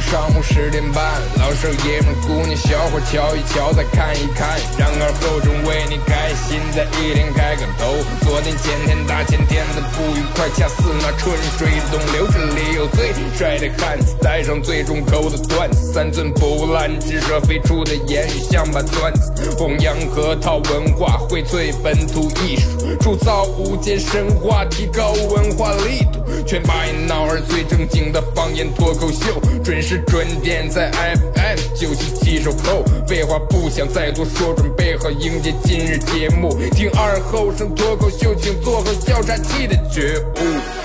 上午十点半，老少爷们姑娘小伙瞧一瞧再看一看，然而后中为你开心的一天开个头。昨天前天大前天的不愉快，恰似那春水东流，这里有最帅的汉子，带上最重口的段子，三寸不烂之舌飞出的言语像把钻。子，弘扬核桃文化，荟萃本土艺术，铸造无间神话，提高文化力度，全把你闹儿最正经的方言脱口秀，准时准点在 FM 九七七收口。废话不想再多说，准备好迎接今日节目。听二后生脱口秀，请做好笑岔气的觉悟。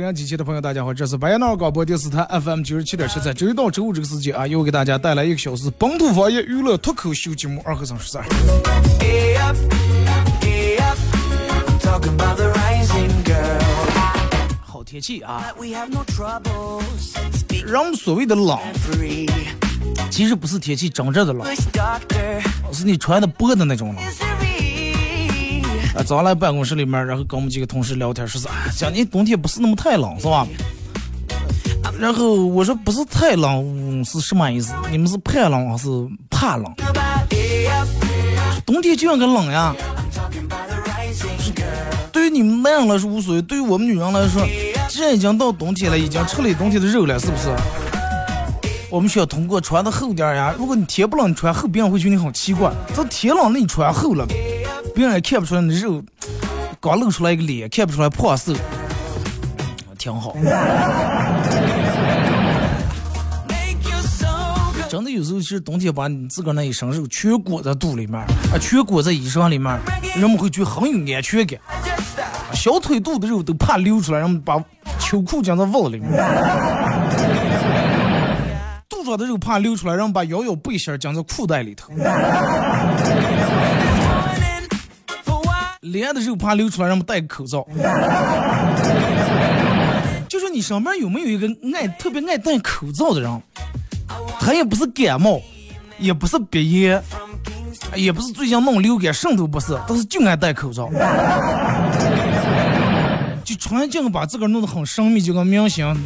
收音机前的朋友，大家好，这是白闹广播电视台 FM 九十七点七，在周一到周五这个时间啊，又给大家带来一个小时本土方言娱乐脱口秀节目《二和尚说事儿》。好天气啊！人们所谓的冷，其实不是天气真正的冷，是你穿的薄的那种冷。啊，早上来办公室里面，然后跟我们几个同事聊天，说是啊，今年冬天不是那么太冷，是吧？然后我说不是太冷是什么意思？你们是怕冷还是怕冷？冬天就应该冷呀。对于你们男人来说无所谓，对于我们女人来说，既然已经到冬天了，已经吃了冬天的肉了，是不是？我们需要通过穿的厚点呀。如果你天不冷，你穿厚，别人会觉得你很奇怪。这天冷，了你穿厚了。别人也看不出来你肉，刚露出来一个脸，看不出来胖瘦，挺好。真的有时候，其实冬天把你自个儿那一身肉全裹在肚里面，啊，全裹在衣裳里面，人们会觉得很有安全感。小腿肚的肉都怕流出来，人们把秋裤夹在袜子里面。肚上的肉怕流出来，人们把腰腰背心夹在裤袋里头。脸的肉怕流出来，让们戴个口罩。就说你上面有没有一个爱特别爱戴口罩的人？他也不是感冒，也不是鼻炎，也不是最近弄流感，什都不是，但是就爱戴口罩。就穿镜把自个儿弄得很神秘，就跟明星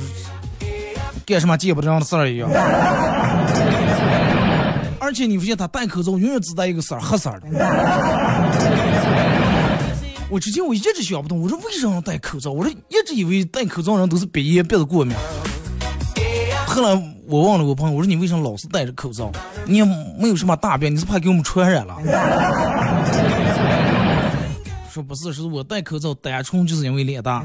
干什么见不得人的事儿一样。而且你发现他戴口罩永远只戴一个色儿，黑色的。我之前我一直想不通，我说为什么要戴口罩？我说一直以为戴口罩人都是鼻炎、鼻子过敏。后来我问了我朋友，我说你为什么老是戴着口罩？你也没有什么大病，你是怕给我们传染了？说不是，是我戴口罩单纯就是因为脸大。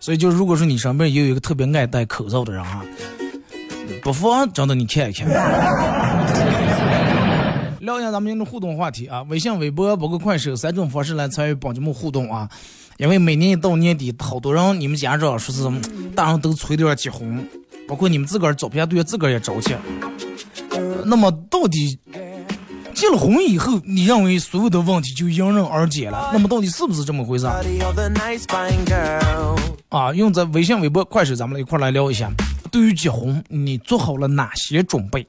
所以就如果说你身边也有一个特别爱戴口罩的人啊。不妨真的你看一看，聊一下咱们的互动话题啊，微信、微博包括快手三种方式来参与帮节目互动啊。因为每年一到年底，好多人你们家长说是大人都催着要结婚，包括你们自个儿照片对自个儿也着急。那么到底结了婚以后，你认为所有的问题就迎刃而解了？那么到底是不是这么回事？啊，用在微信、微博、快手，咱们一块来聊一下。对于结婚，你做好了哪些准备？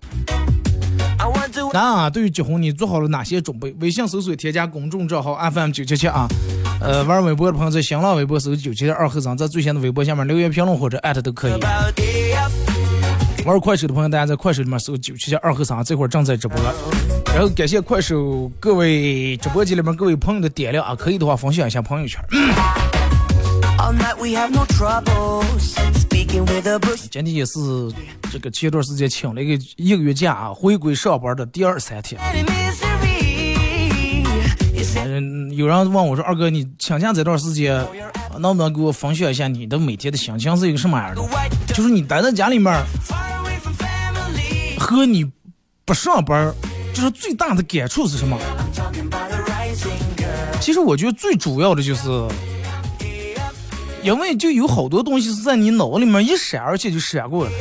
啊，对于结婚，你做好了哪些准备？微信搜索添加公众账号 FM 九七七啊，呃，玩微博的朋友在新浪微博搜九七七二后生，在最新的微博下面留言评论或者艾特都可以。玩快手的朋友，大家在快手里面搜九七七二后生，这会儿正在直播。然后感谢快手各位直播间里面各位朋友的点亮啊，可以的话分享一下朋友圈。今天也是这个前段时间请了一个一个月假啊，回归上班的第二三天。嗯有人问我说：“二哥，你请假这段时间，能不能给我分享一下你的每天的心情是一个什么样的？就是你待在家里面，和你不上班，就是最大的感触是什么？其实我觉得最主要的就是，因为就有好多东西是在你脑里面一闪而且就闪过了。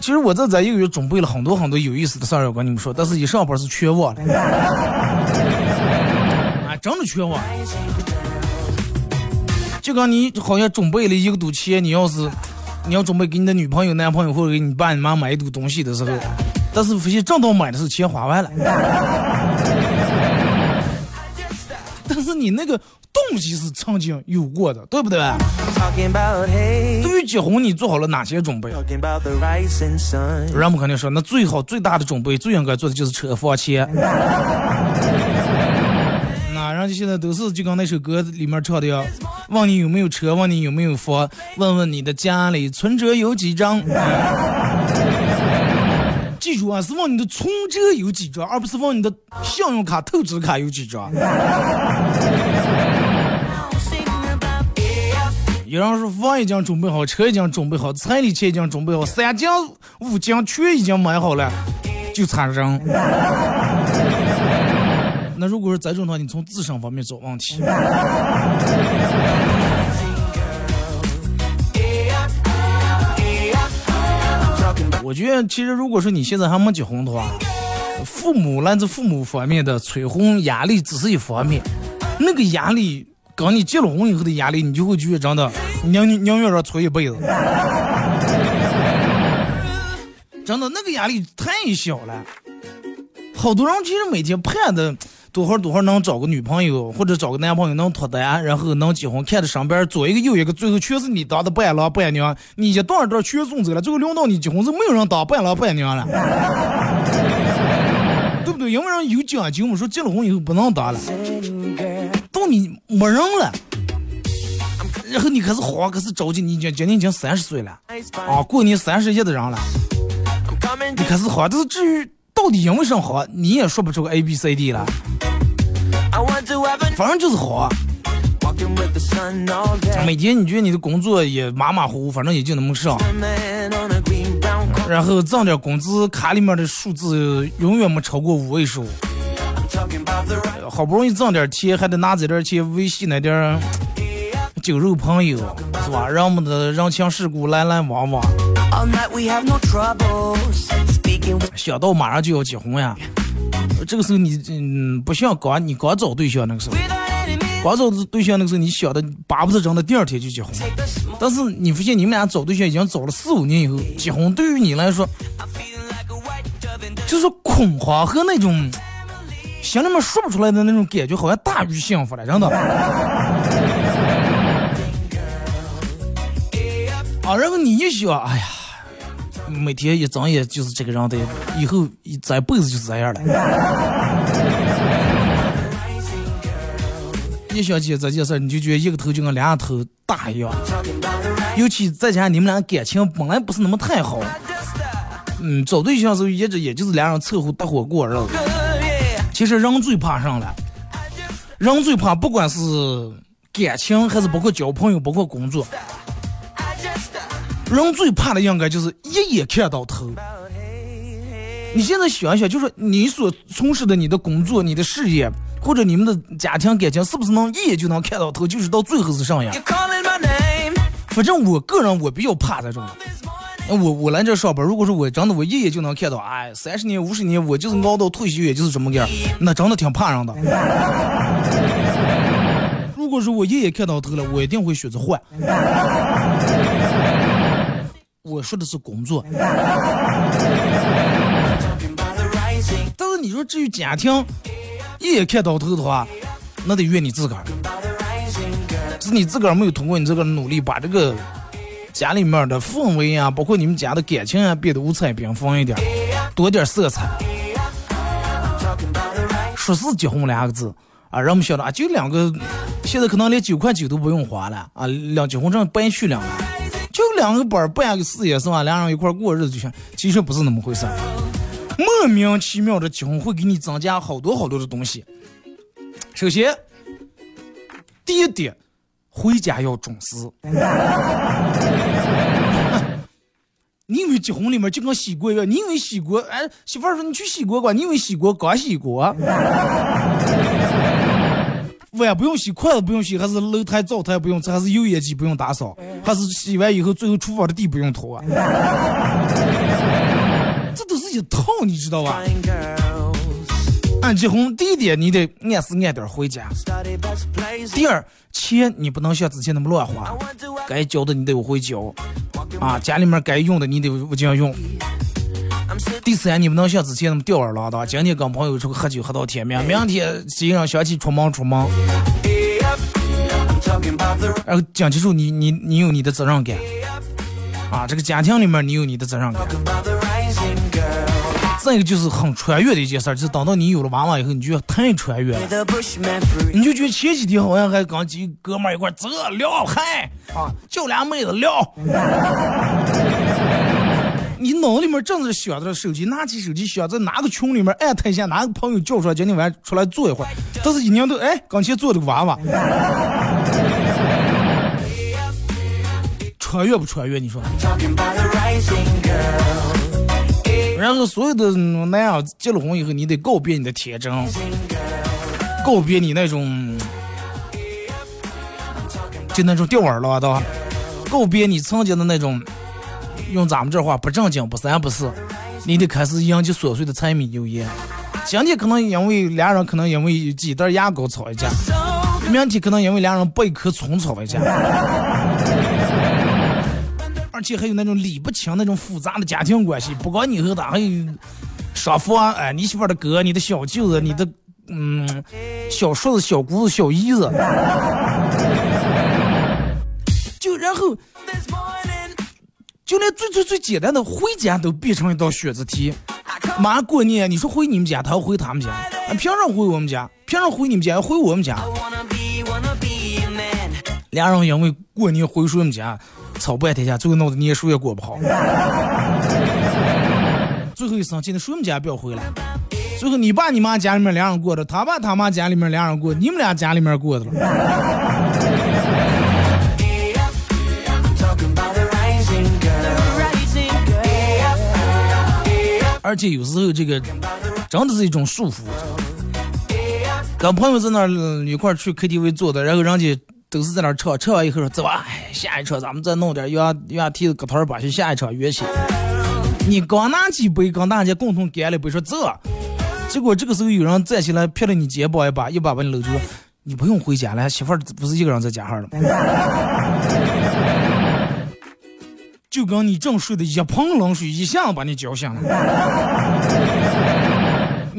其实我在这一个月准备了很多很多有意思的事儿要跟你们说，但是一上班是全忘了。啊，真的全忘了。就刚你好像准备了一个赌钱，你要是你要准备给你的女朋友、男朋友或者给你爸、你妈买一堆东西的时候，但是发现正当买的时候钱花完了。但是你那个动机是曾经有过的，对不对？对于结婚，你做好了哪些准备？人们肯定说，那最好最大的准备，最应该做的就是车房钱。那人家现在都是就跟那首歌里面唱的呀，问你有没有车，问你有没有房，问问你的家里存折有几张。记住啊，是问你的存折有几张，而不是问你的信用卡、透支卡有几张。有人说房已经准备好，车已经准备好，彩礼钱已经准备好，三金五金全已经买好了，就差人。那如果是这种的话，你从自身方面找问题。我觉得，其实如果说你现在还没结婚的话，父母来自父母方面的催婚压力只是一方面，那个压力跟你结了婚以后的压力，你就会觉得真的宁宁愿说催一辈子，真的那个压力太小了。好多人其实每天盼的。多会儿多会儿能找个女朋友或者找个男朋友能脱单，然后能结婚，看着身边左一个右一个，最后全是你当的伴郎伴娘，你一段一段全送走了，最后轮到你结婚，是没有人当伴郎伴娘了，对不对？因为人有讲究嘛，说结了婚以后不能打了，到你没人了，然后你开始慌，开始着急，你已经今年已经三十岁了，啊，过年三十一的人了，你开始慌，但是至于。到底因为什么好，你也说不出个 A B C D 了。反正就是好。每天你觉得你的工作也马马虎虎，反正也就那么上。然后挣点工资，卡里面的数字永远没超过五位数。好不容易挣点钱，还得拿这点钱维系那点酒肉朋友，是吧？让我们的人情世故来来往往。想到马上就要结婚呀，这个时候你嗯不像刚你刚找对象那个时候，光找对象那个时候你想的巴不得真的第二天就结婚，但是你发现你们俩找对象已经找了四五年以后，结婚对于你来说，就是恐慌和那种心里面说不出来的那种感觉，好像大于幸福了，真的。啊，然后你一想，哎呀。每天一睁眼就是这个人的，以后一这辈子就是这样了。一想起这件事，你就觉得一个头就跟两个头大一样。尤其再加上你们俩感情本来不是那么太好，嗯，找对象时候一直也就是俩人凑合搭伙过日子。其实人最怕啥了？人最怕不管是感情还是包括交朋友，包括工作。人最怕的应该就是一眼看到头。你现在想一想，就是你所从事的你的工作、你的事业，或者你们的家庭感情，是不是能一眼就能看到头？就是到最后是啥样？反正我个人我比较怕这种。我我来这上班，如果说我真的我一眼就能看到，哎，三十年、五十年，我就是熬到退休也就是这么个，那真的挺怕人的。如果说我一眼看到头了，我一定会选择换。我说的是工作，但是你说至于家庭，一眼看到头的话，那得怨你自个儿，是你自个儿没有通过你这个儿努力，把这个家里面的氛围啊，包括你们家的感情啊，变得五彩缤纷一点，多点色彩。说是结婚两个字啊，人们晓得啊，就两个，现在可能连九块九都不用花了啊，两结婚证白续两个。就两个本儿办个事业是吧？两人一块过日子就行。其实不是那么回事，莫名其妙的结婚会给你增加好多好多的东西。首先，第一点，回家要准时。你以为结婚里面就跟洗锅一样？你以为洗锅？哎，媳妇儿说你去洗锅吧。你以为洗锅刚洗锅？碗不用洗，筷子不用洗，还是楼台灶台不用，还是油烟机不用打扫，还是洗完以后最后厨房的地不用拖啊？这都是一套，你知道吧？俺结婚第一点，你得按时按点回家。第二，钱你不能像之前那么乱花，该交的你得会交，啊，家里面该用的你得不样用。第三，你不能像之前那么吊儿郎当，今天跟朋友出去喝酒喝到天明，明天心上想起出门出门。然后讲清楚，你你你有你的责任感，啊，这个家庭里面你有你的责任感。再一个就是很穿越的一件事儿，就是等到你有了娃娃以后，你就太穿越了，你就觉得前几天好像还跟几哥们一块走聊嗨啊，叫俩妹子聊。你脑里面正在想着手机，拿起手机想在哪个群里面艾特一下哪个朋友叫出来，今天晚上出来坐一会儿。但是一年都哎，刚才坐了个娃娃，穿越不穿越？你说？然后所有的男人结了婚以后，你得告别你的天真，告别你那种就那种吊儿郎当，告别你曾经的那种用咱们这话不正经不三不四，你得开始迎接琐碎的柴米油盐。今天可能因为俩人可能因为几袋牙膏吵一架，明天可能因为俩人剥一颗葱吵一架。而且还有那种理不清那种复杂的家庭关系，不光你和他，还有双方，哎，你媳妇的哥，你的小舅子，你的嗯小叔子、小姑子、小姨子，就然后，就连最最最简单的回家都变成一道选择题。马上过年，你说回你们家，他要回他们家，凭什么回我们家？凭什么回你们家？要回我们家？俩人因为过年回谁们家？吵半天架，最后闹得你也谁也过不好。最后一生气，那谁们家不要回来。最后你爸你妈家里面两人过的，他爸他妈家里面两人过，你们俩家里面过的了。而且有时候这个真的是一种束缚。跟朋友在那儿一块去 KTV 坐的，然后人家。都是在那唱，唱完以后说走啊，下一场咱们再弄点原原提子个头把去下一场约起。你刚拿几杯，跟大家共同干了杯，说走。结果这个时候有人站起来拍了你肩膀一把，一把把你搂住，你不用回家了，媳妇儿不是一个人在家哈了？就跟你正睡的一盆冷水一下把你浇醒了。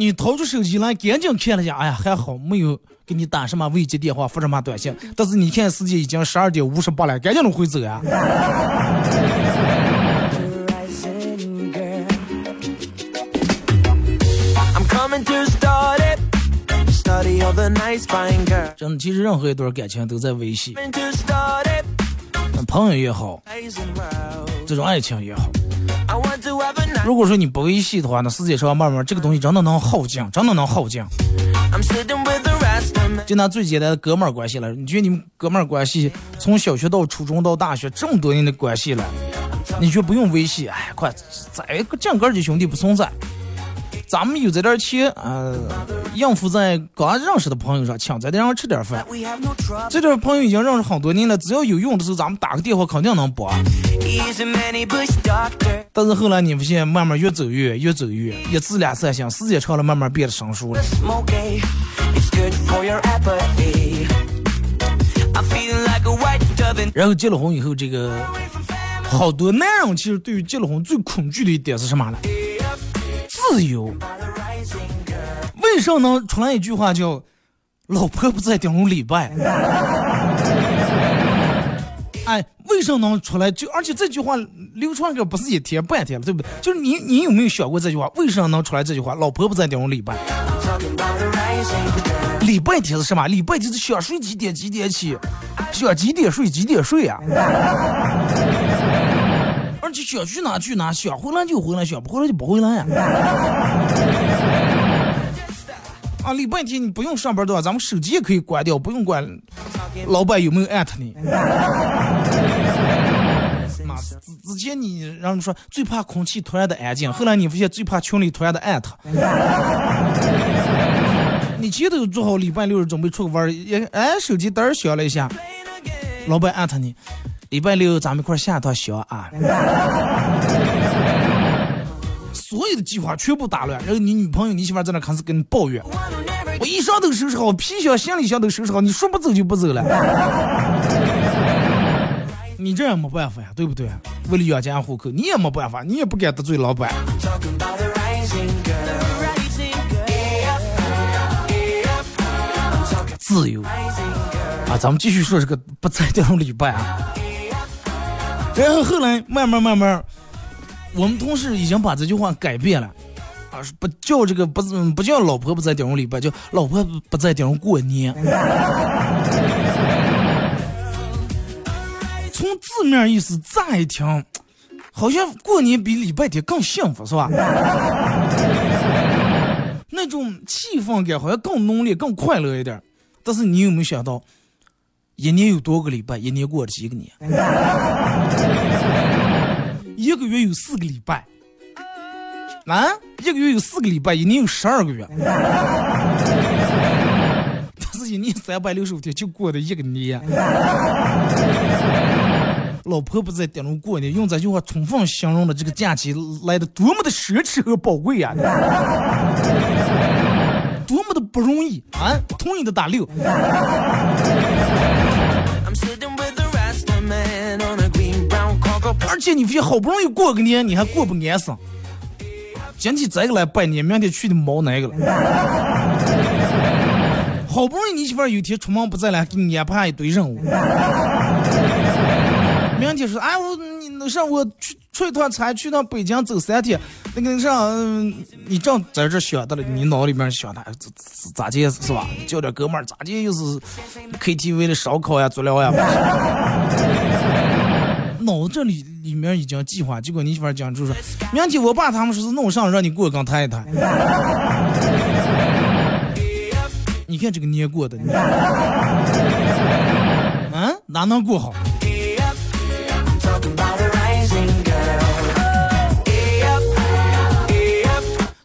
你掏出手机来，赶紧看了下，哎呀，还好没有。给你打什么未接电话，发什么短信？但是你看时间已经十二点五十八了，赶紧的回走呀！真的，其实任何一段感情都在维系，朋友也好，这种爱情也好。如果说你不维系的话，那世界上慢慢这个东西真的能耗尽，真的能耗尽。就拿最简单的哥们儿关系来，你觉得你们哥们儿关系从小学到初中到大学这么多年的关系了，你就不用维系？哎，快，再个讲哥的兄弟不存在。咱们有这点钱，呃，应付在刚认识的朋友上，请在让人吃点饭。这点朋友已经认识很多年了，只要有用的时候，咱们打个电话肯定能拨。但是后来你发现，慢慢越走越越走越一次两次行，时间长了慢慢变得生疏了。然后结了婚以后，这个好多男人其实对于结了婚最恐惧的一点是什么呢？自由，为什么能出来一句话叫“老婆不在，顶礼拜”？哎，为什么能出来？就而且这句话流传个不是一天半天了，对不对？就是你，你有没有想过这句话？为什么能出来这句话？老婆不在，顶礼拜。礼拜天是什么？礼拜天是想睡几点几点起，想几点睡几点睡啊？就想去哪去哪，想回来就回来，想不回来就不回来呀。啊，礼拜天你不用上班的话，咱们手机也可以关掉，不用管老板有没有艾特你。妈，之之前你让你说最怕空气突然的安静，后来你发现最怕群里突然的艾特。你前头做好礼拜六准备出个弯也哎，手机灯响了一下，老板艾特你，礼拜六咱们一块下趟乡啊。所有的计划全部打乱，然后你女朋友、你媳妇在那开始跟你抱怨：“我衣裳都收拾好，皮箱、行李箱都收拾好，你说不走就不走了。”你这也没办法呀，对不对？为了养家糊口，你也没办法，你也不敢得罪老板。自由啊！咱们继续说这个不在这种礼拜啊。然后后来慢慢慢慢。我们同事已经把这句话改变了，啊，不叫这个不不叫老婆不在顶上礼拜，叫老婆不在顶上过年。从字面意思乍一听，好像过年比礼拜天更幸福，是吧？那种气氛感好像更浓烈、更快乐一点。但是你有没有想到，一年有多个礼拜？一年过了几个年？一个月有四个礼拜，啊，一个月有四个礼拜，一年有十二个月，但是一年三百六十五天就过的一个年。老婆不在顶上过年，用这句话充分形容了这个假期来的多么的奢侈和宝贵呀，多么的不容易啊！同意的打六。而且你非好不容易过个年，你还过不安生。今天这个来拜年，明天去的毛那个了？好不容易你媳妇儿有天出门不在了，给你安排一堆任务。明天说，哎我你那上我去出一趟差，去趟北京走三天。那个上你正在这想的了，你脑里面想的咋咋介是吧？叫点哥们儿咋介又是 KTV 的烧烤呀、足疗呀。脑子这里里面已经计划，结果你媳妇讲就是，明天我爸他们说是弄上让你过刚谈一谈。你看这个年过的，你嗯，哪能过好？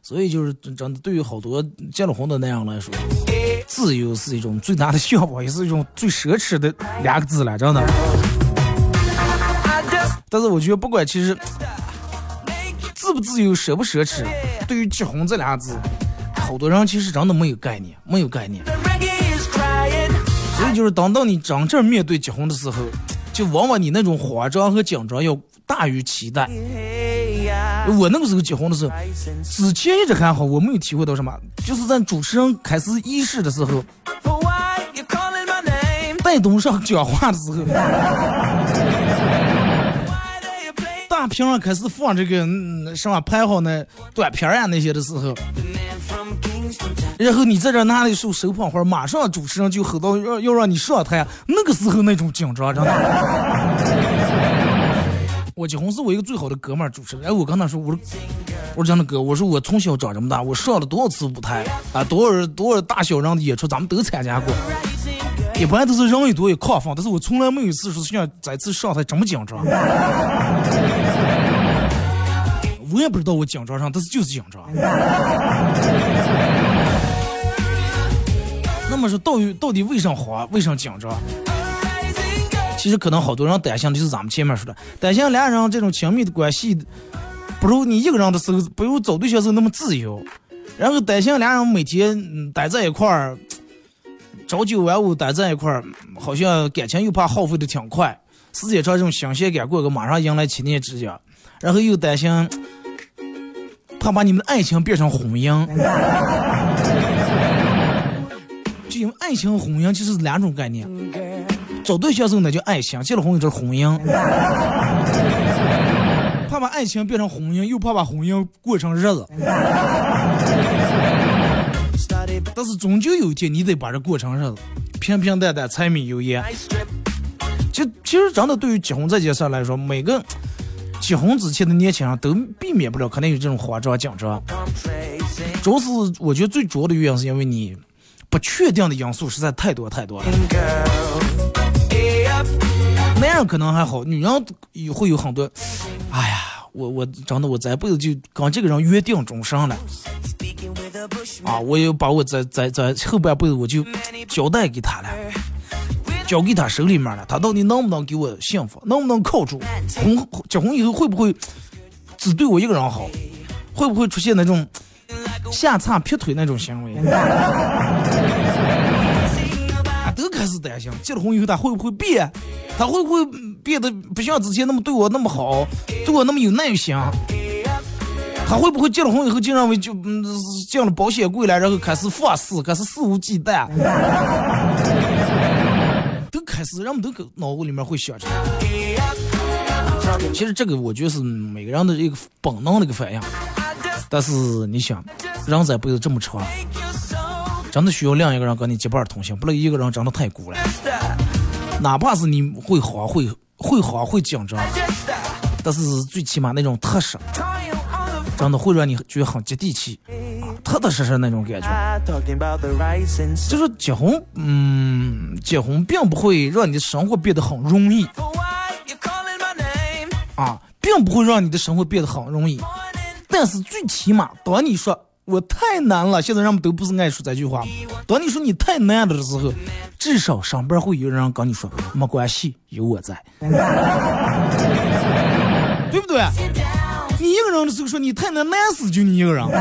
所以就是真的，对于好多结了婚的男人来说，自由是一种最大的向往，也是一种最奢侈的两个字了，真的。但是我觉得，不管其实自不自由、奢不奢侈，对于结婚这俩字，好多人其实真的没有概念，没有概念。所以就是当到你真正面对结婚的时候，就往往你那种慌张和紧张要大于期待。我那个时候结婚的时候，之前一直还好，我没有体会到什么，就是在主持人开始仪式的时候，带动上讲话的时候。大屏上开始放这个什么拍好那短片呀那些的时候，然后你在这拿了一束手捧花，马上主持人就吼到要要让你上台，那个时候那种紧张，真的。我结婚是我一个最好的哥们儿主持，哎，我跟他说，我说我说这样的哥，我说我从小长这么大，我上了多少次舞台啊，多少多少大小人的演出，咱们都参加过。一般都是人一多也亢奋，但是我从来没有一次说像这次上台这么紧张。我也不知道我紧张上，但是就是紧张。那么说，到底到底为啥慌？为啥紧张？其实可能好多人担心的就是咱们前面说的，担心俩人这种亲密的关系不如你一个人的时候，不如找对象时候那么自由，然后担心俩人每天待在一块儿。朝九晚五待在一块儿，好像感情又怕耗费的挺快，时间长这种新鲜感过个马上迎来七年之痒，然后又担心怕把你们的爱情变成婚姻，就因为爱情和婚姻其实是两种概念，找对象时候那叫爱情，结了婚就是婚姻，怕把爱情变成婚姻，又怕把婚姻过成日子。但是终究有一天，你得把这过成日子，平平淡淡，柴米油盐。其其实真的，对于结婚这件事来说，每个结婚之前的年轻人都避免不了，肯定有这种慌张紧张。主要是我觉得最主要的原因是因为你不确定的因素实在太多太多了。男人可能还好，女人也会有很多。哎呀，我我真的我这辈子就跟这个人约定终生了。啊，我也把我在在在后半辈子我就交代给他了，交给他手里面了。他到底能不能给我幸福，能不能靠住？婚结婚以后会不会只对我一个人好？会不会出现那种下叉劈腿那种行为？是担心，结了婚以后他会不会变？他会不会变得不像之前那么对我那么好，对我那么有耐心？他会不会结了婚以后就认为就嗯进了保险柜了，然后开始放肆，开始肆无忌惮？都开始，人们都脑子里面会想着。其实这个我觉得是每个人的一个本能的一个反应。但是你想，人这辈子这么长，真的需要另一个人跟你结伴同行，不能一个人真的太孤了。哪怕是你会慌会会慌会紧张，但是最起码那种踏实。真的会让你觉得很接地气，踏踏实实那种感觉。就是结婚，嗯，结婚并不会让你的生活变得很容易，啊，并不会让你的生活变得很容易。但是最起码，当你说我太难了，现在人们都不是爱说这句话。当你说你太难的时候，至少上边会有人跟你说没关系，有我在，对不对？你一个人的时候说你太难，难死就你一个人。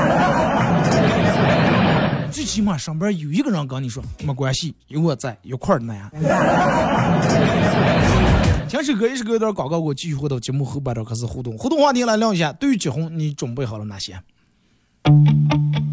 最起码上边有一个人跟你说没关系，有我在一块儿难。听首歌，一首歌一段广告，我继续回到节目后半段开始互动。互动话题来聊一下，对于结婚你准备好了哪些？很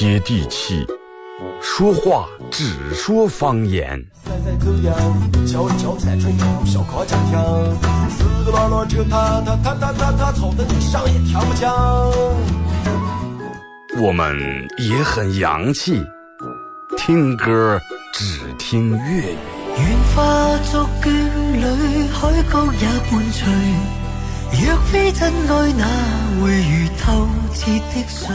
接地气，说话只说方言。我们也很洋气，听歌只听粤语。愿化作眷侣，海角也伴随。若非真爱，哪会如透彻的水？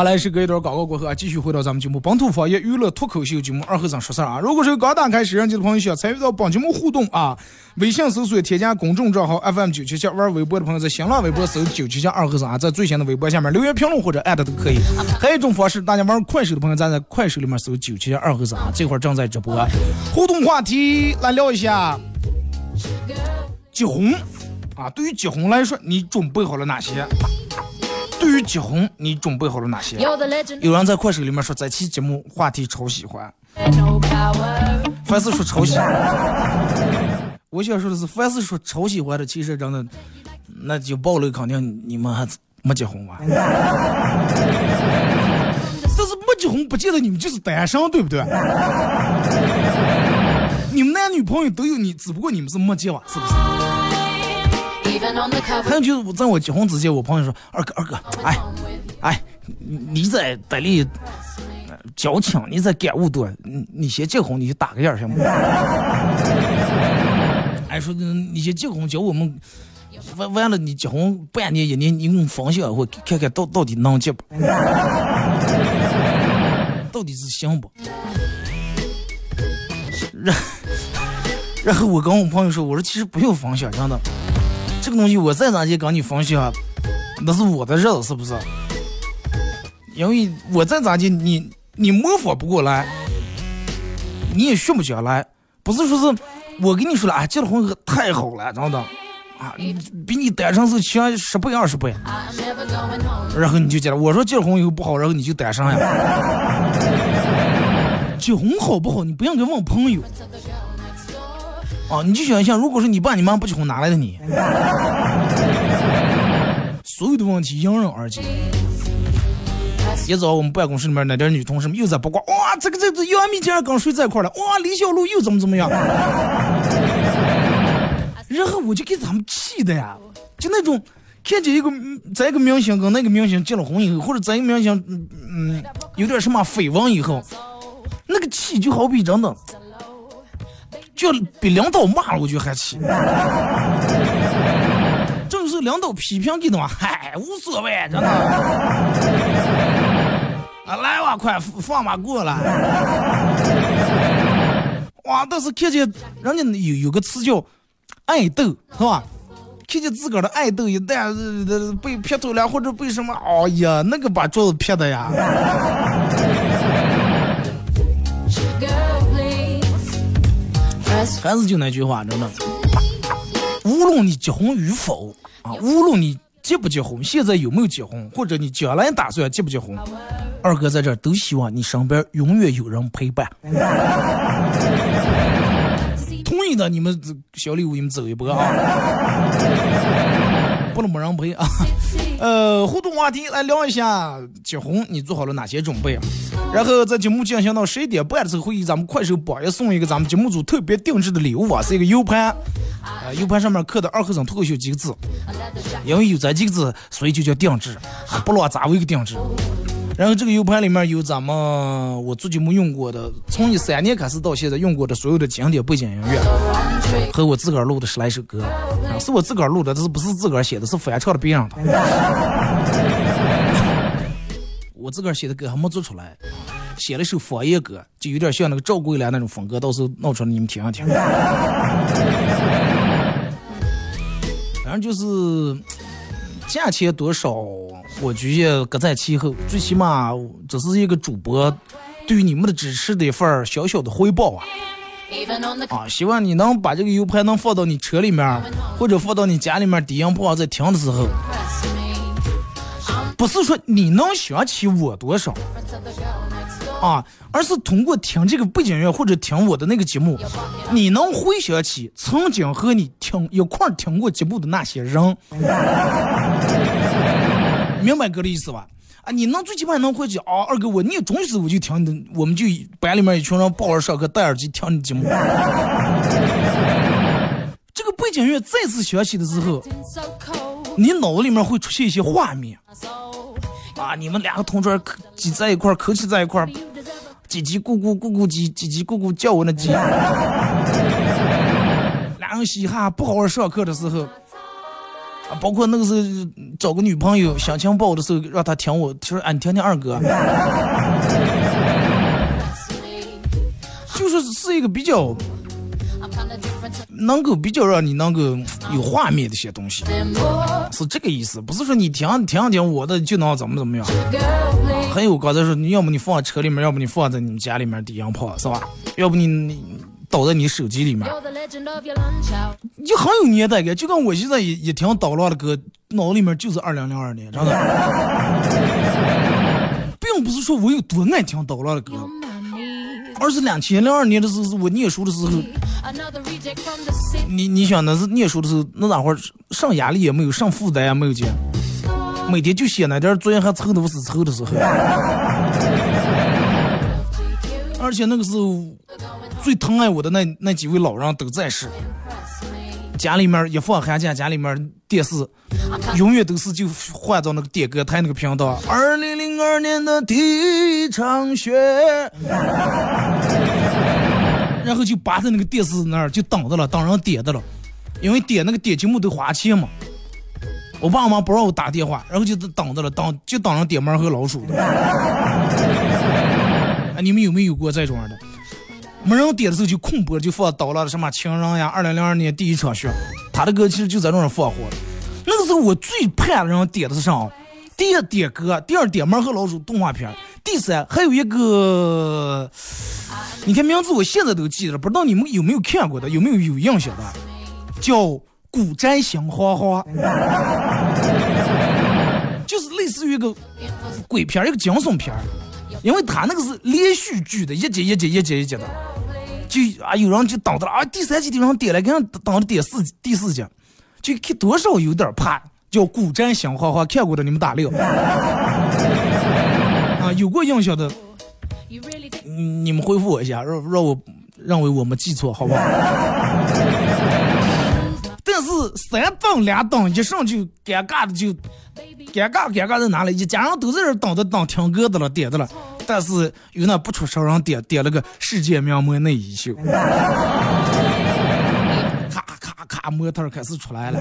好，来是隔一段广告过后啊，继续回到咱们节目本土方言娱乐脱口秀节目二和尚说事儿啊。如果是刚打开摄像机的朋友，想参与到本节目互动啊，微信搜索添加公众账号 FM 九七七，玩微博的朋友在新浪微博搜九七七二和尚啊，在最新的微博下面留言评论或者艾特都可以。还有一种方式，大家玩快手的朋友，咱在快手里面搜九七七二和尚啊，这会儿正在直播。互动话题来聊一下结婚啊，对于结婚来说，你准备好了哪些？结婚，你准备好了哪些？有人在快手里面说这期节目话题超喜欢，凡是说超喜欢，我想说的是，凡是说超喜欢的，其实真的，那就暴露肯定你们还没结婚吧？但是没结婚不见得你们就是单身，对不对？你们男女朋友都有，你只不过你们是没结吧？是不是？还有就是在我结婚之前，我朋友说：“二哥，二哥，哎，哎，你在代理交情，你在感悟多，你你先结婚，你就打个样行不？哎，说你先结婚，叫我们完完了，你结婚半年一年，你给我分享一回，看看到到底能结不？到底是行不？然然后我跟我朋友说，我说其实不用分享，真的。”这个东西我再咋地跟你分析啊，那是我的日子是不是？因为我再咋地，你你模仿不过来，你也学不下来。不是说是我跟你说了啊，结了婚太好了，真的啊，比你单身是强十倍二十倍。然后你就结了，我说结了婚以后不好，然后你就单身呀。结婚好不好？你不应该问朋友。啊，你就想一想，如果说你爸你妈不结婚，哪来的你？所有的问题迎刃而解。一早我们办公室里面那点女同事们又在八卦，哇，这个这这杨幂竟然跟谁在一块了？哇，李小璐又怎么怎么样？然后我就给他们气的呀，就那种看见一个这个明星跟那个明星结了婚以后，或者这个明星嗯嗯有点什么绯闻以后，那个气就好比真的。就比领导骂了我就还气，正是领导批评你的嘛，嗨，无所谓，真的。啊，来吧，快放马过来。哇，但是看见人家有有个词叫爱豆，是吧？看见自个儿的爱豆一旦被劈头了，或者被什么，哎呀，那个把桌子劈的呀。还是就那句话，真的，无论你结婚与否啊，无论你结不结婚，现在有没有结婚，或者你将来打算结不结婚，二哥在这儿都希望你身边永远有人陪伴。同意的，你们小礼物你们走一波啊。不能没人陪啊！呃，互动话题来聊一下结婚，你做好了哪些准备啊？然后在节目进行到十一点半的时候，会给咱们快手榜一送一个咱们节目组特别定制的礼物啊，是一个 U 盘，呃，U 盘上面刻的“二和尚脱口秀”几个字，因为有这几个字，所以就叫定制，不乱杂为个定制。然后这个 U 盘里面有咱们我最近没用过的，从一三年开始到现在用过的所有的经典背景音乐，和我自个儿录的十来首歌，是我自个儿录的，这是不是自个儿写的？是翻唱的别人的。我自个儿写的歌还没做出来，写了一首方言歌，就有点像那个赵桂兰那种风格，到时候弄出来你们听一听。反正就是价钱多少，我觉得各在其后，最起码这是一个主播对于你们的支持的一份小小的回报啊。啊，希望你能把这个 U 盘能放到你车里面，或者放到你家里面低音炮在听的时候，不是说你能想起我多少啊，而是通过听这个背景乐或者听我的那个节目，你能回想起曾经和你听一块听过节目的那些人，明白哥的意思吧？啊，你能最起码能回去啊，二哥我你中学时我就听你的，我们就班里面一群人抱着上课戴耳机听你节目。这个背景乐再次响起的时候，你脑子里面会出现一些画面。啊，你们两个同桌挤在一块儿，口气在一块儿，叽叽咕咕咕咕叽，叽叽咕咕叫我那叽。两人嘻哈不好好上课的时候。啊，包括那个时候找个女朋友相亲报的时候，让他听我，他说：“啊，你听听二哥。”就是是一个比较能够比较让你能够有画面的一些东西，是这个意思，不是说你听听听我的就能怎么怎么样。还有刚才说，你要么你放车里面，要么你放在你们家里面低音炮，是吧？要不你你。导在你手机里面，就很有年代感，就跟我现在一一听捣乱的歌，脑里面就是二零零二年，真的，并不是说我有多爱听捣乱的歌，而是两千零二年的时候，我念书的时候，你你想那是念书的时候，那会儿上压力也没有，上负担也没有姐，每天就写那点作业还愁的不是愁的时候，而且那个时候。最疼爱我的那那几位老人都在世，家里面一放寒假，家里面电视永远都是就换到那个点歌台那个频道。二零零二年的第一场雪，然后就扒在那个电视那儿就等着了，等人点的了，因为点那个点节目都花钱嘛。我爸妈不让我打电话，然后就等着了，等就等着点猫和老鼠的。哎，你们有没有过这种的？没人点的时候就空播，就放到了什么情人呀，二零零二年第一场雪，他的歌其实就在那儿放火。那个时候我最盼人点的是啥？第一点歌，第二点猫和老鼠动画片，第三还有一个，你看名字我现在都记得，不知道你们有没有看过的，有没有有印象的？叫《古斋行花花》，就是类似于一个鬼片，一个惊悚片。因为他那个是连续剧的，一集一集一集一集的，就啊有人就等着了啊，第三集有人点了，给人等了第四第四集，就看多少有点怕，叫《古战香花花》，看过的你们打六 啊，有过印象的，你们回复我一下，让让我认为我们记错，好不好？但是三等两等一上就尴尬的就尴尬尴尬在哪里？一家人都在这等着当听歌的了，点的了。但是有那不出声人点点了个世界名模内衣秀，咔咔咔模特开始出来了，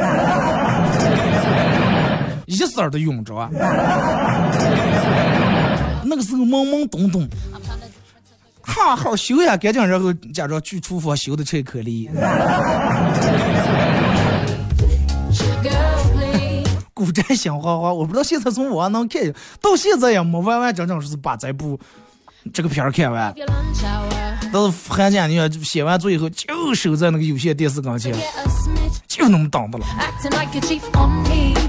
一色儿的泳着，那个时候懵懵懂懂，好好修呀，赶紧然后假装去厨房修的巧克力。古宅香花花，我不知道现在从网上能看，到现在也没完完整整是把这部这个片儿看完。但是寒假你看写完作业后就守在那个有线电视跟前，就那么当的了。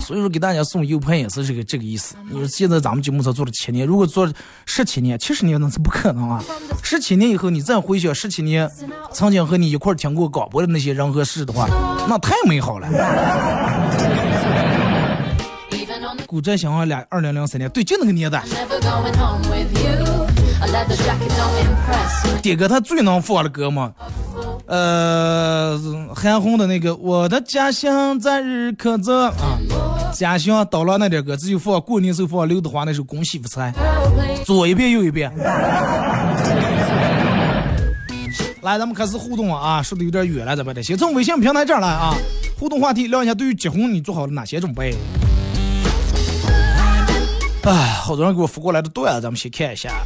所以说给大家送 U 盘也是这个这个意思。你说现在咱们节目才做了七年，如果做十七年、七十年那是不可能啊。十七年以后你再回想十七年曾经和你一块听过广播的那些人和事的话，那太美好了。古镇香花俩二零零三年，对，就那个年代。点歌他最能放的歌嘛？呃，韩红的那个《我的家乡在日喀则》啊，家乡到了那点歌，只有放过年时候放刘德华那首《恭喜发财》，左一遍右一遍。来，咱们开始互动啊！说的有点远了，咱们得先从微信平台这儿来啊。互动话题聊一下，对于结婚你做好了哪些准备？哎，好多人给我扶过来的段子，咱们先看一下。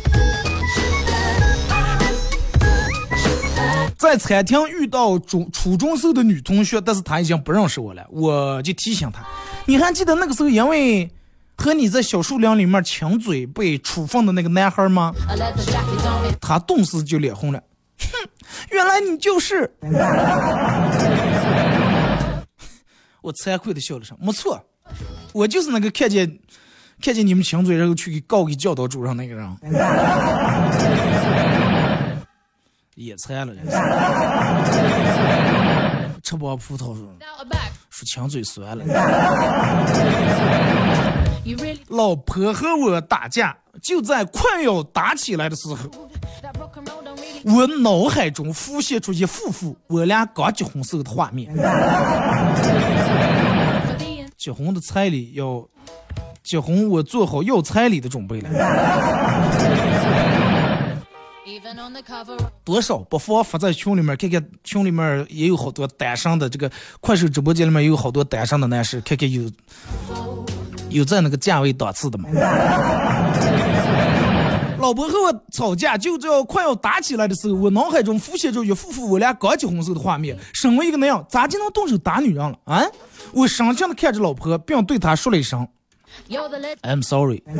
在餐厅遇到中初中生的女同学，但是她已经不认识我了，我就提醒她，你还记得那个时候因为和你在小树林里面亲嘴被处分的那个男孩吗？他顿时就脸红了。哼，原来你就是。我惭愧的笑了声，没错，我就是那个看见。看见你们亲嘴然后去给告给教导主任那个人，也惨了，吃不葡萄说说亲嘴酸了。老婆和我打架，就在快要打起来的时候，我脑海中浮现出一幅幅我俩刚结婚时候的画面。结婚的彩礼要，结婚我做好要彩礼的准备了。多少不妨发在群里面看看，群里面也有好多单身的，这个快手直播间里面也有好多单身的男士，看看有有在那个价位档次的吗？老婆和我吵架，就这要快要打起来的时候，我脑海中浮现着一幅幅我俩刚结婚时候的画面。身为一个男人，咋就能动手打女人了啊？我深情的看着老婆，并对她说了一声：“I'm sorry。”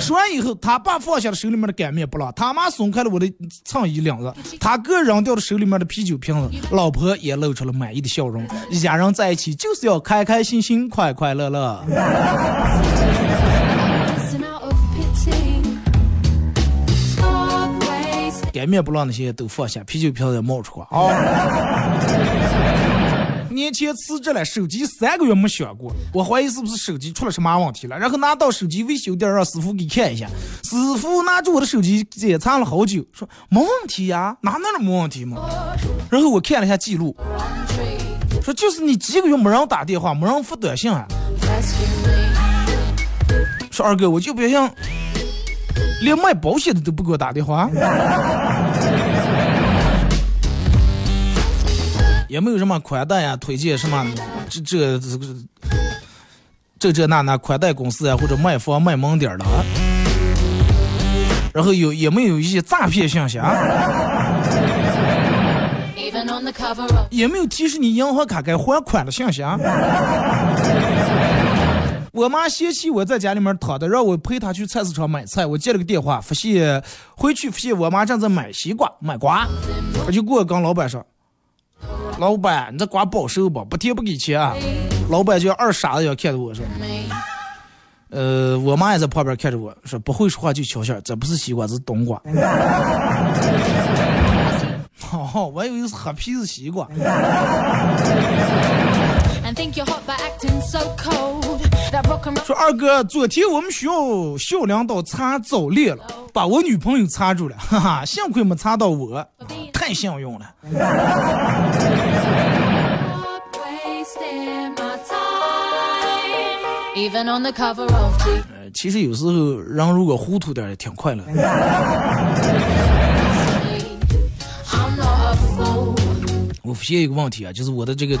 说完以后，他爸放下了手里面的擀面不拉，他妈松开了我的衬衣领子，他哥扔掉了手里面的啤酒瓶子，老婆也露出了满意的笑容。一家人在一起就是要开开心心、快快乐乐。擀面不让那些都放下，啤酒瓶也冒出啊！年前辞职了，手机三个月没响过，我怀疑是不是手机出了什么问题了。然后拿到手机维修店让师傅给看一下，师傅拿着我的手机检查了好久，说没问题呀，哪哪儿没问题嘛？然后我看了一下记录，说就是你几个月没人打电话，没人发短信啊。说二哥，我就别像。连卖保险的都不给我打电话，也没有什么宽带呀，推荐什么这这这这这那那宽带公司啊，或者卖房卖门店的啊，然后有也没有一些诈骗信息啊，也没有提示你银行卡该还款的信息啊。我妈嫌弃我在家里面躺着，让我陪她去菜市场买菜。我接了个电话，发现回去发现我妈正在买西瓜、买瓜。我就过跟老板说：“老板，你这瓜不好收不？不甜不给钱。”啊老板就像二傻子一样看着我说：“呃，我妈也在旁边看着我说，不会说话就瞧瞧，这不是西瓜，这是冬瓜。”哦，我以为是黑皮子西瓜。说二哥，昨天我们学校校领导查早恋了，把我女朋友查住了，哈哈，幸亏没查到我，太幸运了。呃，其实有时候人如果糊涂点也挺快乐。我发现一个问题啊，就是我的这个。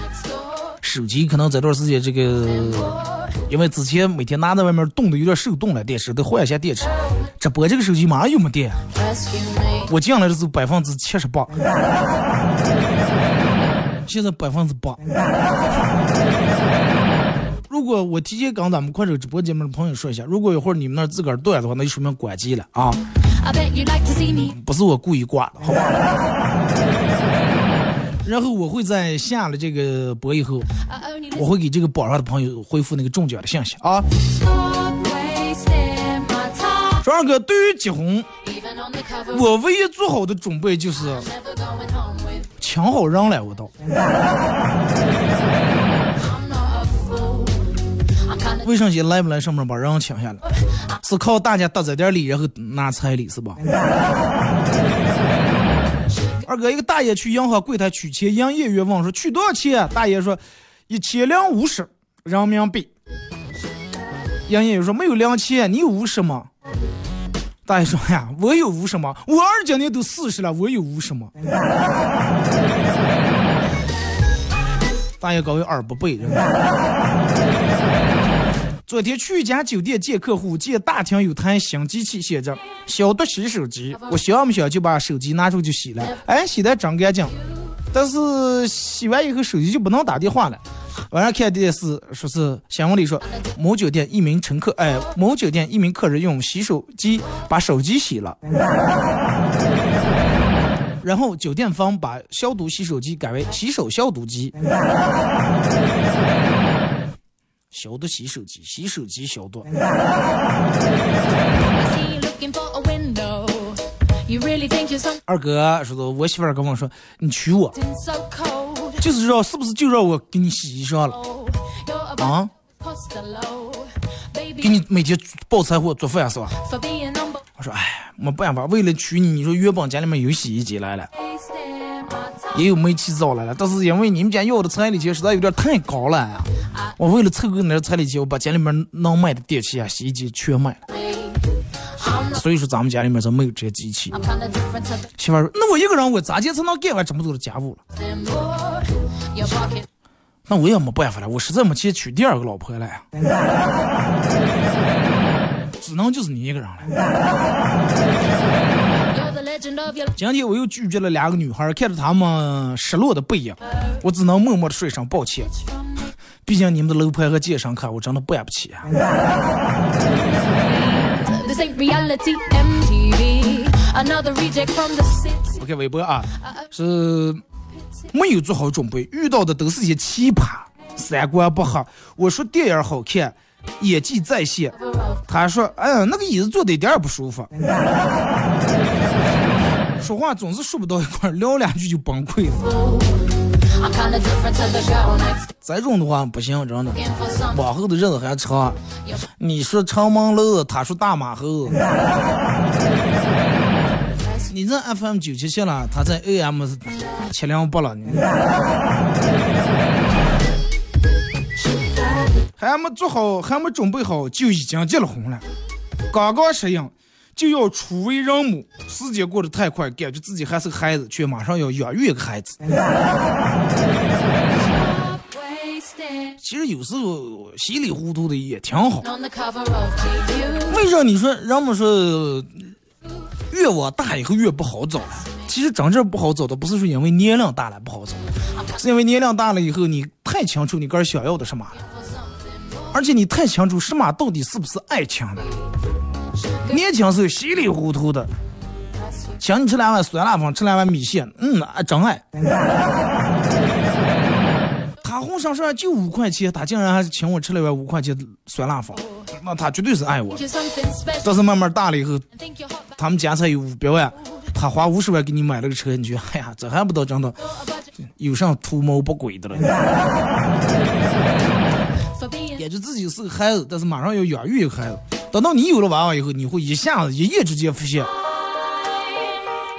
手机可能这段时间这个，因为之前每天拿在外面冻的有点受冻了，电池得换一下电池。直播这个手机马上又没电。我进来的时候百分之七十八，现在百分之八。如果我提前跟咱们快手直播间的朋友说一下，如果一会儿你们那自个儿断的话，那就说明关机了啊。不是我故意挂的，好吧？然后我会在下了这个播以后，我会给这个榜上的朋友回复那个中奖的信息啊。说二哥，对于结婚，我唯一做好的准备就是请好人来我倒。卫生间来不来上面把人请下来？是靠大家搭在点礼，然后拿彩礼是吧？二哥，一个大爷去银行柜台取钱，营业员问说取多少钱？大爷说一千零五十人民币。营业员说没有零钱，你有五十吗？大爷说呀，我有五十吗？我儿今年都四十了，我有五十吗？大爷高为耳不背，昨天去一家酒店见客户，见大厅有台新机器，写着“消毒洗手机”。我想不想就把手机拿出去洗了？哎，洗的真干净。但是洗完以后手机就不能打电话了。晚上看电视，说是新闻里说，某酒店一名乘客，哎，某酒店一名客人用洗手机把手机洗了，然后酒店方把消毒洗手机改为洗手消毒机。消毒洗手机，洗手机消毒。二哥说的，我媳妇儿跟我说，你娶我，就是让是不是就让我给你洗衣裳了？啊？给你每天抱柴火做饭是吧？我说哎，没办法，为了娶你，你说原本家里面有洗衣机来了，也有煤气灶来了，但是因为你们家要的彩礼钱实在有点太高了呀。我为了凑够那彩礼钱，我把家里面能卖的电器啊、洗衣机全卖了。所以说咱们家里面就没有这些机器。媳妇说：“那我一个人我咋地才能干完这么多的家务了？”那我也没办法了，我实在没钱娶第二个老婆了呀。只能就是你一个人了。今天我又拒绝了两个女孩，看着她们失落的背影，我只能默默的说一声抱歉。毕竟你们的楼盘和健身卡，我真的办不起啊。我看微博啊，是没有做好准备，遇到的都是些奇葩，三观不合。我说电影好看，演技在线，他说，哎呀，那个椅子坐的一点也不舒服。说话总是说不到一块，聊两句就崩溃了。再这种的话不行，真的，往后的日子还长。你说长门楼，他说大马猴。你这 FM 九七七了，他在 AM 七零八了，你还没做好，还没准备好，就已经结了婚了，刚刚适应。就要初为人母，时间过得太快，感觉自己还是个孩子，却马上要养育一个孩子。其实有时候稀里糊涂的也挺好。为啥你说人们说越往大以后越不好找？其实真正不好找的不是说因为年龄大了不好找，是因为年龄大了以后你太清楚你个人想要的什么了，而且你太清楚什么到底是不是爱情了。年轻时候稀里糊涂的，请你吃两碗酸辣粉，吃两碗米线，嗯啊，真爱。他红绳上就五块钱，他竟然还请我吃了碗五块钱酸辣粉，那他绝对是爱我。但是慢慢大了以后，他们家才有五百万，他花五十万给你买了个车，你觉，哎呀，这还不到真的有上图谋不轨的了。感觉自己是个孩子，但是马上要养育一个孩子。等到你有了娃娃以后，你会一下子一夜之间发现，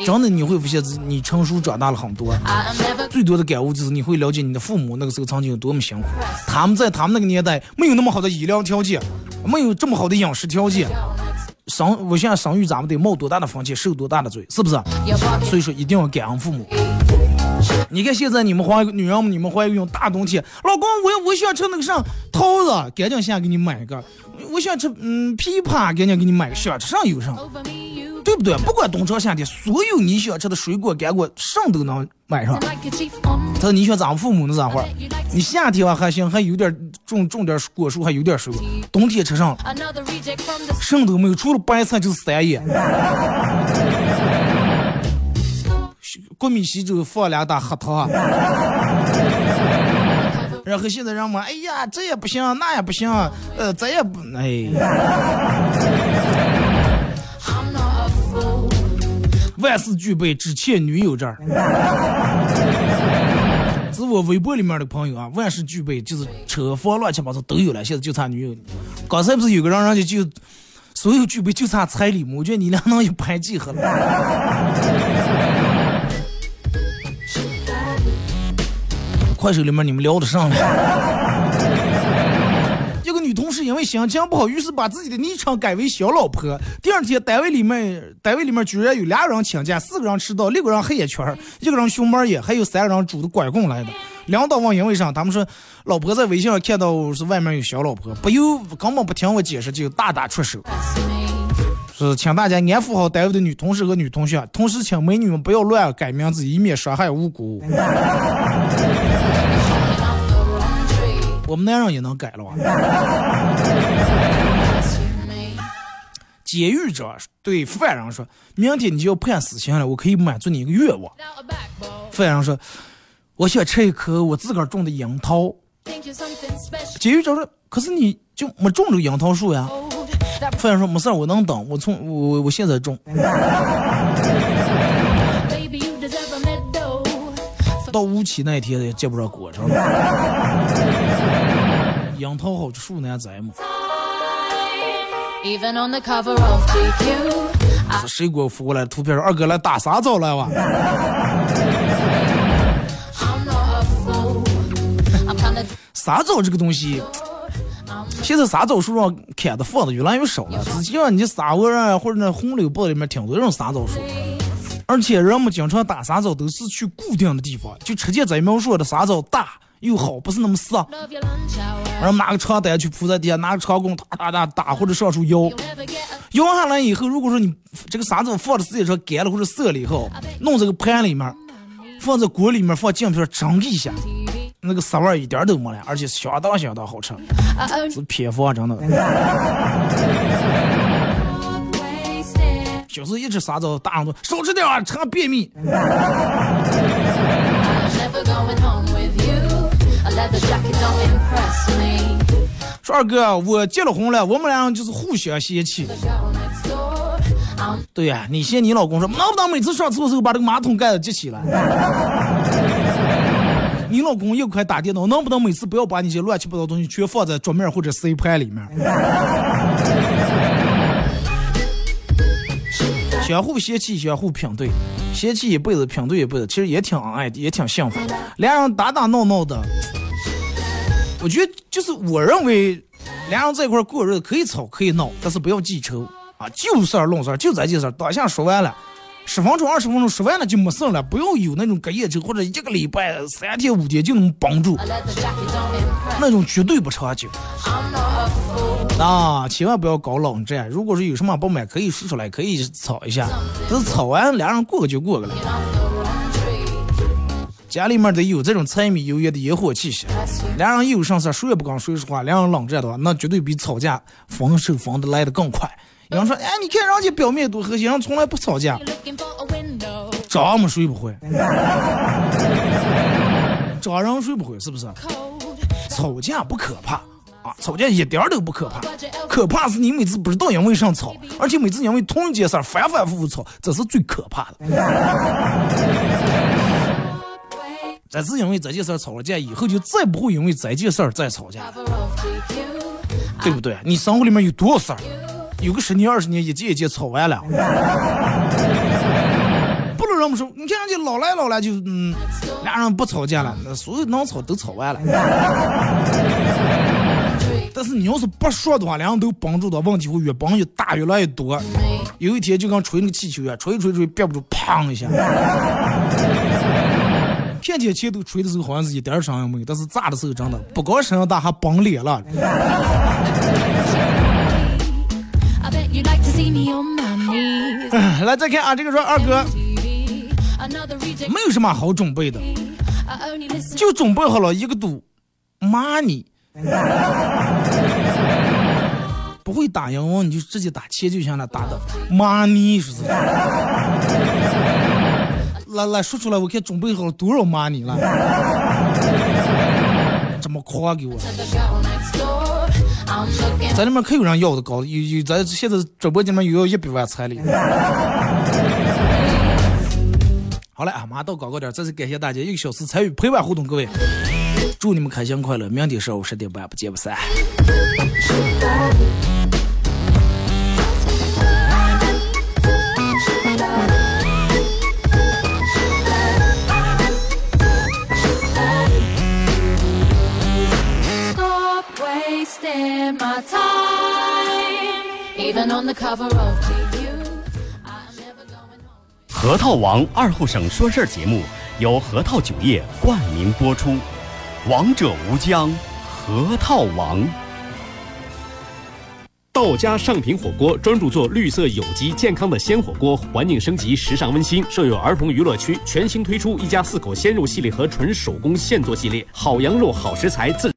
真的你会发现你成熟长大了很多。最多的感悟就是你会了解你的父母那个时候曾经有多么辛苦。他们在他们那个年代没有那么好的医疗条件，没有这么好的饮食条件，生我现在生育咱们得冒多大的风险，受多大的罪，是不是？所以说一定要感恩父母。你看现在你们怀女人们，你们怀孕大冬天，老公我我想吃那个啥桃子，赶紧先给你买个。我想吃嗯枇杷，赶紧给你买个。想吃上有上，对不对？不管冬朝夏天，所有你想吃的水果干果上都能买上。他说你想咱们父母那咋会？你夏天啊还行，还有点种种点果树，还有点水果。冬天吃上，上都没有，除了白菜就是三叶。过米稀粥放两大核桃，然后现在人们，哎呀，这也不行，那也不行，呃，这也不，哎，万事俱备，只欠女友这儿。是我微博里面的朋友啊，万事俱备，就是车房乱七八糟都有了，现在就差女友。刚才不是有个人，人家就所有具备，就差彩礼，我觉得你俩能有拍即合了。快手里面你们聊得上了。一个女同事因为心情不好，于是把自己的昵称改为小老婆。第二天单位里面，单位里面居然有俩人请假，四个人迟到，六个人黑眼圈，一个人熊猫眼，还有三个人拄着拐棍来的。领导问因为啥，他们说老婆在微信上看到是外面有小老婆，不由根本不听我解释就大打出手。是请大家安抚好单位的女同事和女同学，同时请美女们不要乱改名字，以免伤害无辜。我们男人也能改了吧？监狱者对犯人说：“明天你就要判死刑了，我可以满足你一个愿望。”犯人说：“我想吃一颗我自个儿种的樱桃。”监狱者说：“可是你就没种这个樱桃树呀？”犯人说：“没事我能等，我从我我现在种。”到无期那一天也结不着果，知道吗？樱桃好，树难栽嘛。是谁给我发过来的图片？二哥来打啥枣来哇？啥枣 这个东西，现在啥枣树上砍的放的越来越少了。之前你沙窝啊或者那红柳包里面挺多这种啥枣树。而且人们经常打沙枣都是去固定的地方，就直接在苗说的沙枣大又好，不是那么死。然后拿个长单去铺在地下，拿个长棍打打打打，或者上树摇，摇下来以后，如果说你这个沙枣放的时间长干了或者涩了以后，弄这个盘里面，放在锅里面放镜片蒸一下，那个沙味一点都没了，而且相当相当好吃，是偏方真的。就是一吃沙枣，大人说少吃点啊，成便秘。说二哥，我结了婚了，我们俩就是互相嫌弃。对呀，你嫌你老公说，能不能每次上厕所时候把这个马桶盖子接起来？你老公又快打电脑，能不能每次不要把你些乱七八糟东西全放在桌面或者 C 盘里面？相互嫌弃，相互品对，嫌弃一辈子，品对一辈子，其实也挺恩爱的，也挺幸福。俩人打打闹闹的，我觉得就是我认为，两人在一块过日子可以吵可以闹，但是不要记仇啊，就事儿论事儿，就这件事儿，当下说完了，十分钟二十分钟说完了就没事了，不要有那种隔夜仇或者一个礼拜三天五天就能绷住，那种绝对不长久。啊，千万不要搞冷战。如果说有什么不满，可以说出来，可以吵一下。但是吵完，两人过个就过个了。家里面得有这种柴米油盐的烟火气息。两人一有啥事，谁也不跟谁说话。两人冷战的话，那绝对比吵架分手分的来的更快。有人说，哎，你看人家表面多和谐，人从来不吵架。找么谁不会？找人谁不会？是不是？吵架不可怕。啊，吵架一点都不可怕，可怕是你每次不知道因为啥吵，而且每次因为同一件事反反复复吵，这是最可怕的。这是因为这件事吵了架以后，就再不会因为这件事再吵架，对不对？你生活里面有多少事儿？有个十年二十年，一件一件吵完了，不能这么说，你看人家老来老来就嗯，俩人不吵架了，那所有能吵都吵完了。但是你要是不说的话，两人都绷住的问题会越绷越大，越来越多。有一天就跟吹那个气球一样，吹吹吹憋不住，砰一下。天天前头吹的时候好像是一点声音没有，但是炸的时候真的不光声音大，还崩裂了。来再看啊，这个说二哥没有什么好准备的，就准备好了一个赌，骂你。不会打英文，你就直接打钱就行了，打的 money 是不是？来来说出来，我看准备好了多少 money 了？这么夸给我？咱里面可有人要的高，有有咱现在直播间里面有要一百万彩礼。好了，马上到广告点，再次感谢大家一个小时参与陪伴互动，各位。祝你们开心快乐！明天上午十点半不见不散。核桃王二后省说事儿节目。由核桃酒业冠名播出，《王者无疆，核桃王》。道家上品火锅专注做绿色有机健康的鲜火锅，环境升级，时尚温馨。设有儿童娱乐区，全新推出一家四口鲜肉系列和纯手工现做系列，好羊肉好食材自。